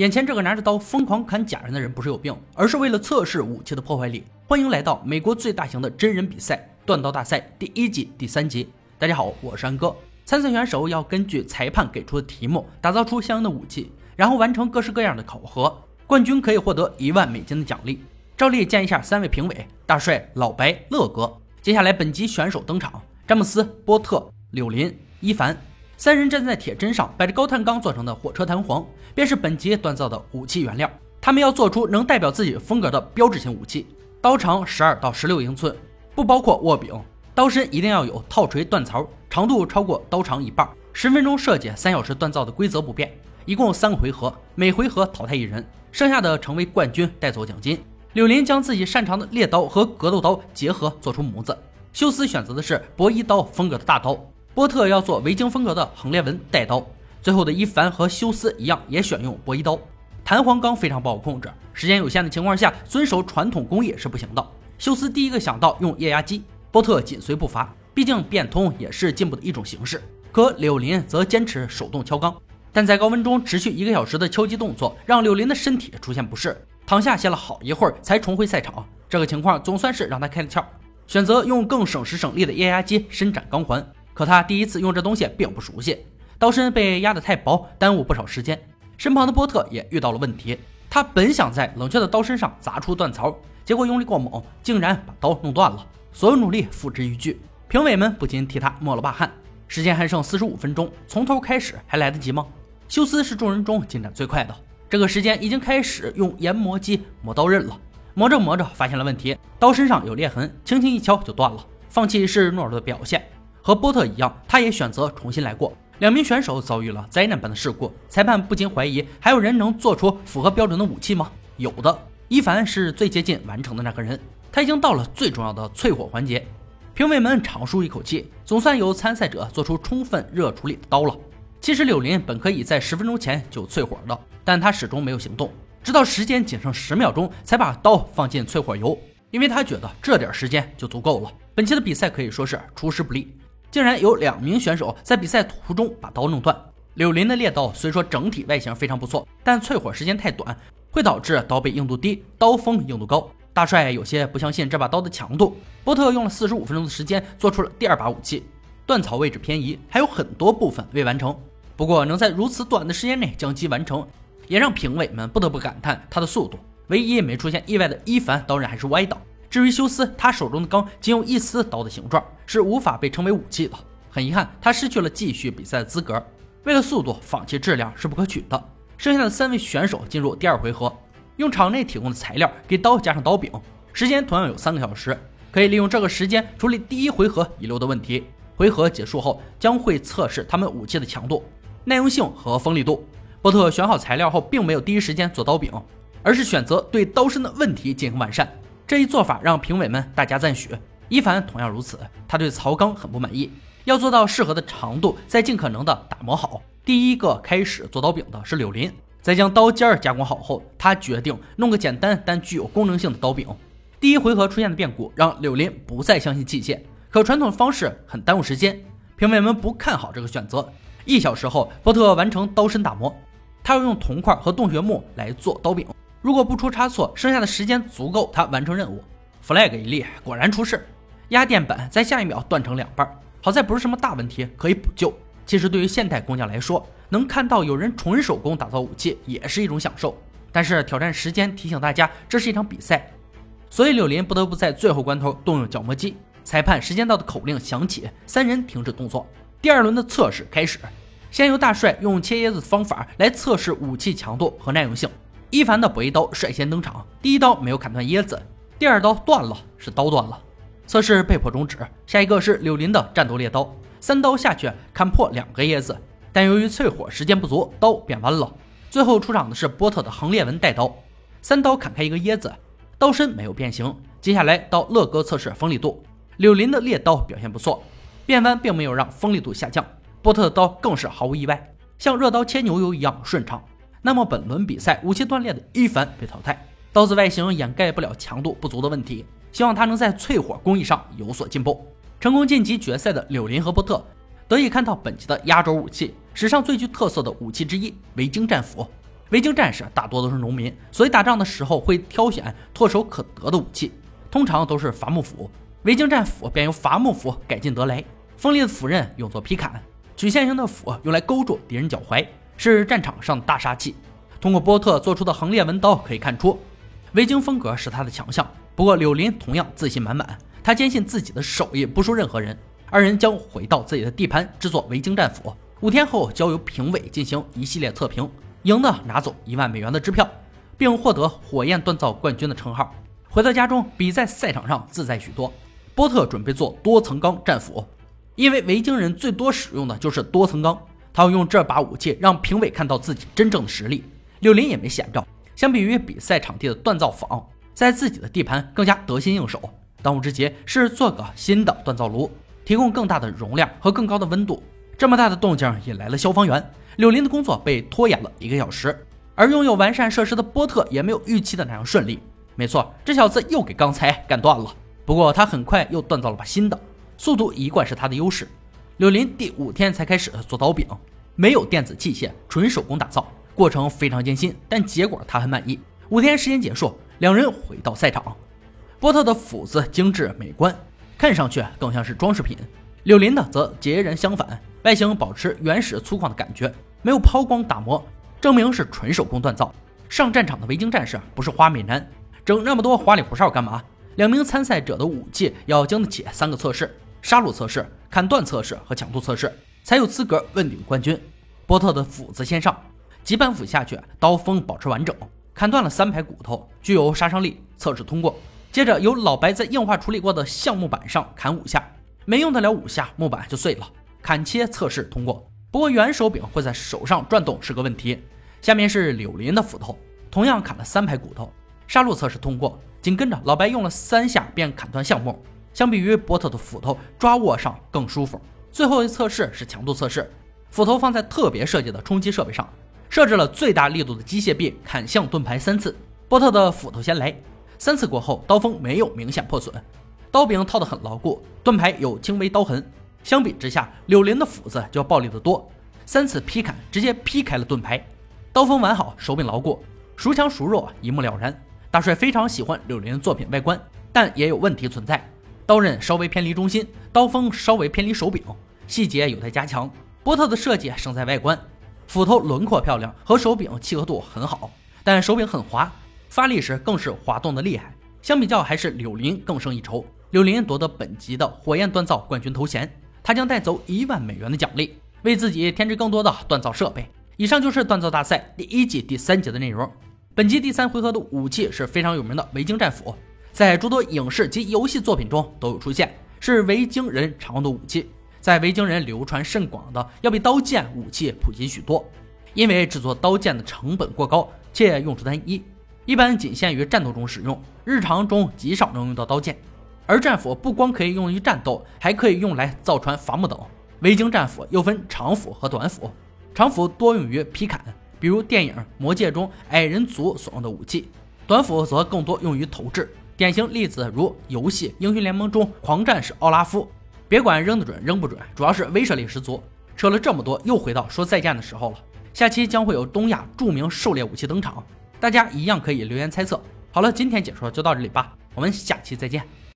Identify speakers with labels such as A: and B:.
A: 眼前这个拿着刀疯狂砍假人的人不是有病，而是为了测试武器的破坏力。欢迎来到美国最大型的真人比赛——断刀大赛第一季第三集。大家好，我是安哥。参赛选手要根据裁判给出的题目，打造出相应的武器，然后完成各式各样的考核。冠军可以获得一万美金的奖励。照例见一下三位评委：大帅、老白、乐哥。接下来本集选手登场：詹姆斯、波特、柳林、伊凡。三人站在铁砧上，摆着高碳钢做成的火车弹簧，便是本集锻造的武器原料。他们要做出能代表自己风格的标志性武器。刀长十二到十六英寸，不包括握柄。刀身一定要有套锤断槽，长度超过刀长一半。十分钟设计，三小时锻造的规则不变，一共三个回合，每回合淘汰一人，剩下的成为冠军，带走奖金。柳林将自己擅长的猎刀和格斗刀结合，做出模子。休斯选择的是博弈刀风格的大刀。波特要做维京风格的横裂纹带刀，最后的伊凡和休斯一样，也选用博弈刀。弹簧钢非常不好控制，时间有限的情况下，遵守传统工艺是不行的。休斯第一个想到用液压机，波特紧随步伐，毕竟变通也是进步的一种形式。可柳林则坚持手动敲钢，但在高温中持续一个小时的敲击动作，让柳林的身体出现不适，躺下歇了好一会儿才重回赛场。这个情况总算是让他开了窍，选择用更省时省力的液压机伸展钢环。可他第一次用这东西并不熟悉，刀身被压得太薄，耽误不少时间。身旁的波特也遇到了问题，他本想在冷却的刀身上砸出断槽，结果用力过猛，竟然把刀弄断了。所有努力付之一炬，评委们不禁替他抹了把汗。时间还剩四十五分钟，从头开始还来得及吗？休斯是众人中进展最快的，这个时间已经开始用研磨机磨刀刃了。磨着磨着发现了问题，刀身上有裂痕，轻轻一敲就断了。放弃是懦弱的表现。和波特一样，他也选择重新来过。两名选手遭遇了灾难般的事故，裁判不禁怀疑：还有人能做出符合标准的武器吗？有的，伊凡是最接近完成的那个人，他已经到了最重要的淬火环节。评委们长舒一口气，总算有参赛者做出充分热处理的刀了。其实柳林本可以在十分钟前就淬火的，但他始终没有行动，直到时间仅剩十秒钟才把刀放进淬火油，因为他觉得这点时间就足够了。本期的比赛可以说是出师不利。竟然有两名选手在比赛途中把刀弄断。柳林的猎刀虽说整体外形非常不错，但淬火时间太短，会导致刀背硬度低，刀锋硬度高。大帅有些不相信这把刀的强度。波特用了四十五分钟的时间做出了第二把武器，断槽位置偏移，还有很多部分未完成。不过能在如此短的时间内将其完成，也让评委们不得不感叹他的速度。唯一没出现意外的伊凡当然还是歪倒。至于休斯，他手中的钢仅有一丝刀的形状，是无法被称为武器的。很遗憾，他失去了继续比赛的资格。为了速度，放弃质量是不可取的。剩下的三位选手进入第二回合，用场内提供的材料给刀加上刀柄，时间同样有三个小时，可以利用这个时间处理第一回合遗留的问题。回合结束后，将会测试他们武器的强度、耐用性和锋利度。波特选好材料后，并没有第一时间做刀柄，而是选择对刀身的问题进行完善。这一做法让评委们大加赞许，伊凡同样如此。他对曹钢很不满意，要做到适合的长度，再尽可能的打磨好。第一个开始做刀柄的是柳林，在将刀尖儿加工好后，他决定弄个简单但具有功能性的刀柄。第一回合出现的变故让柳林不再相信器械，可传统的方式很耽误时间，评委们不看好这个选择。一小时后，波特完成刀身打磨，他要用铜块和洞穴木来做刀柄。如果不出差错，剩下的时间足够他完成任务。flag 一立，果然出事，压电板在下一秒断成两半。好在不是什么大问题，可以补救。其实对于现代工匠来说，能看到有人纯手工打造武器也是一种享受。但是挑战时间提醒大家，这是一场比赛，所以柳林不得不在最后关头动用角磨机。裁判时间到的口令响起，三人停止动作。第二轮的测试开始，先由大帅用切椰子的方法来测试武器强度和耐用性。伊凡的博弈刀率先登场，第一刀没有砍断椰子，第二刀断了，是刀断了，测试被迫终止。下一个是柳林的战斗猎刀，三刀下去砍破两个椰子，但由于淬火时间不足，刀变弯了。最后出场的是波特的横裂纹带刀，三刀砍开一个椰子，刀身没有变形。接下来到乐哥测试锋利度，柳林的猎刀表现不错，变弯并没有让锋利度下降，波特的刀更是毫无意外，像热刀切牛油一样顺畅。那么本轮比赛武器断裂的伊凡被淘汰，刀子外形掩盖不了强度不足的问题，希望他能在淬火工艺上有所进步。成功晋级决赛的柳林和波特得以看到本集的压轴武器，史上最具特色的武器之一——维京战斧。维京战士大多都是农民，所以打仗的时候会挑选唾手可得的武器，通常都是伐木斧。维京战斧便由伐木斧改进得来，锋利的斧刃用作劈砍，曲线型的斧用来勾住敌人脚踝，是战场上的大杀器。通过波特做出的横裂纹刀可以看出，维京风格是他的强项。不过柳林同样自信满满，他坚信自己的手艺不输任何人。二人将回到自己的地盘制作维京战斧，五天后交由评委进行一系列测评，赢的拿走一万美元的支票，并获得火焰锻造冠军的称号。回到家中，比在赛场上自在许多。波特准备做多层钢战斧，因为维京人最多使用的就是多层钢。他要用这把武器让评委看到自己真正的实力。柳林也没闲着，相比于比赛场地的锻造坊，在自己的地盘更加得心应手。当务之急是做个新的锻造炉，提供更大的容量和更高的温度。这么大的动静引来了消防员，柳林的工作被拖延了一个小时。而拥有完善设施的波特也没有预期的那样顺利。没错，这小子又给钢材干断了。不过他很快又锻造了把新的，速度一贯是他的优势。柳林第五天才开始做刀柄，没有电子器械，纯手工打造，过程非常艰辛，但结果他很满意。五天时间结束，两人回到赛场。波特的斧子精致美观，看上去更像是装饰品；柳林的则截然相反，外形保持原始粗犷的感觉，没有抛光打磨，证明是纯手工锻造。上战场的维京战士不是花美男，整那么多花里胡哨干嘛？两名参赛者的武器要经得起三个测试：杀戮测试、砍断测试和强度测试，才有资格问鼎冠军。波特的斧子先上，几板斧下去，刀锋保持完整，砍断了三排骨头，具有杀伤力，测试通过。接着由老白在硬化处理过的橡木板上砍五下，没用得了五下，木板就碎了。砍切测试通过，不过圆手柄会在手上转动是个问题。下面是柳林的斧头，同样砍了三排骨头，杀戮测试通过。紧跟着，老白用了三下便砍断橡木，相比于波特的斧头，抓握上更舒服。最后一测试是强度测试，斧头放在特别设计的冲击设备上，设置了最大力度的机械臂，砍向盾牌三次。波特的斧头先来，三次过后，刀锋没有明显破损，刀柄套得很牢固，盾牌有轻微刀痕。相比之下，柳林的斧子就要暴力得多，三次劈砍直接劈开了盾牌，刀锋完好，手柄牢固，孰强孰弱一目了然。大帅非常喜欢柳林的作品外观，但也有问题存在。刀刃稍微偏离中心，刀锋稍微偏离手柄，细节有待加强。波特的设计胜在外观，斧头轮廓漂亮，和手柄契合度很好，但手柄很滑，发力时更是滑动的厉害。相比较，还是柳林更胜一筹。柳林夺得本集的火焰锻造冠军头衔，他将带走一万美元的奖励，为自己添置更多的锻造设备。以上就是锻造大赛第一季第三节的内容。本集第三回合的武器是非常有名的维京战斧，在诸多影视及游戏作品中都有出现，是维京人常用的武器，在维京人流传甚广的，要比刀剑武器普及许多。因为制作刀剑的成本过高，且用处单一，一般仅限于战斗中使用，日常中极少能用到刀剑。而战斧不光可以用于战斗，还可以用来造船、伐木等。维京战斧又分长斧和短斧，长斧多用于劈砍。比如电影《魔戒》中矮人族所用的武器，短斧则更多用于投掷。典型例子如游戏《英雄联盟》中狂战士奥拉夫。别管扔得准扔不准，主要是威慑力十足。扯了这么多，又回到说再见的时候了。下期将会有东亚著名狩猎武器登场，大家一样可以留言猜测。好了，今天解说就到这里吧，我们下期再见。